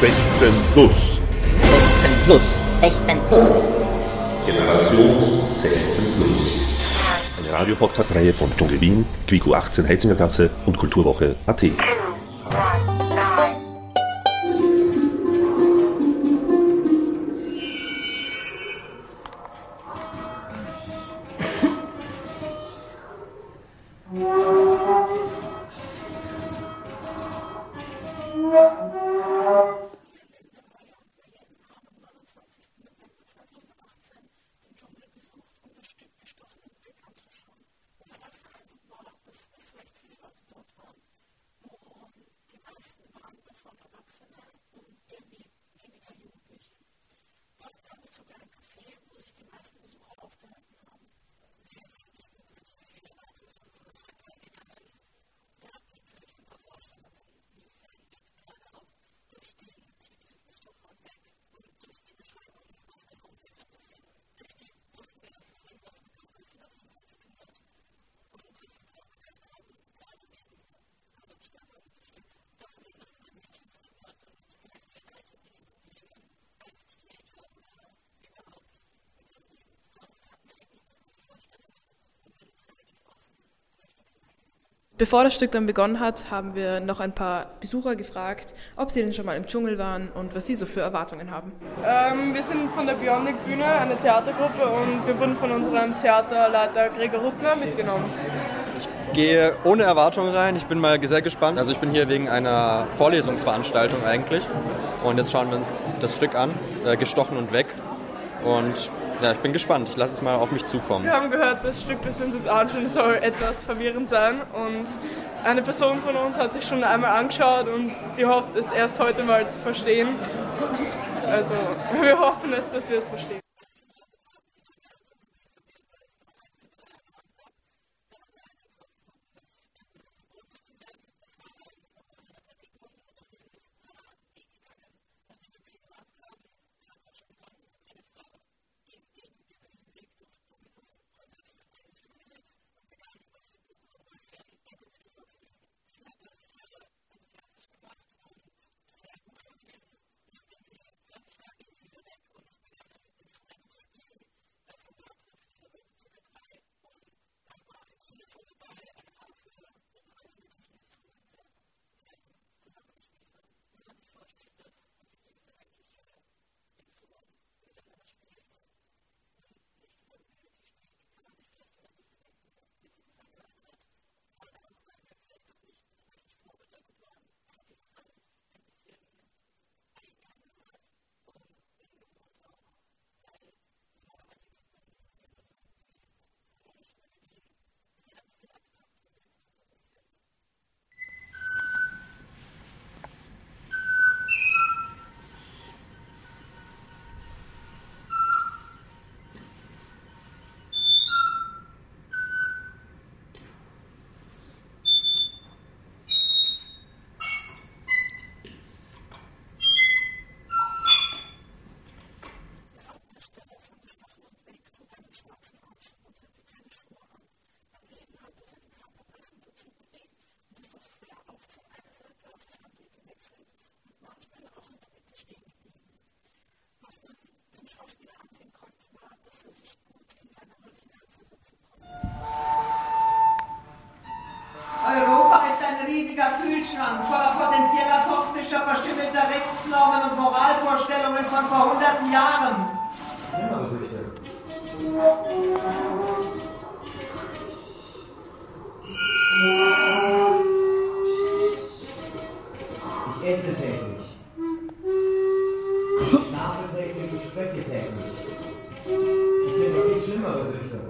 16 plus. 16 plus. 16 plus. Generation 16 plus. Eine Radiopodcast-Reihe von Dschungel Wien, Quico 18 Heizingergasse und Kulturwoche AT. Bevor das Stück dann begonnen hat, haben wir noch ein paar Besucher gefragt, ob sie denn schon mal im Dschungel waren und was sie so für Erwartungen haben. Ähm, wir sind von der Bionic Bühne, eine Theatergruppe, und wir wurden von unserem Theaterleiter Gregor Ruttner mitgenommen. Ich gehe ohne Erwartungen rein. Ich bin mal sehr gespannt. Also ich bin hier wegen einer Vorlesungsveranstaltung eigentlich. Und jetzt schauen wir uns das Stück an, äh, gestochen und weg. Und ja, ich bin gespannt. Ich lasse es mal auf mich zukommen. Wir haben gehört, das Stück, das wir uns jetzt anschauen, soll etwas verwirrend sein. Und eine Person von uns hat sich schon einmal angeschaut und die hofft, es erst heute mal zu verstehen. Also wir hoffen es, dass wir es verstehen. Riesiger Kühlschrank voller potenzieller toxischer, verstümmelter Rechtsnormen und Moralvorstellungen von vor hunderten Jahren. Ich esse täglich. Ich schlafe täglich, ich spreche täglich. Ich bin noch viel schlimmere Süchte.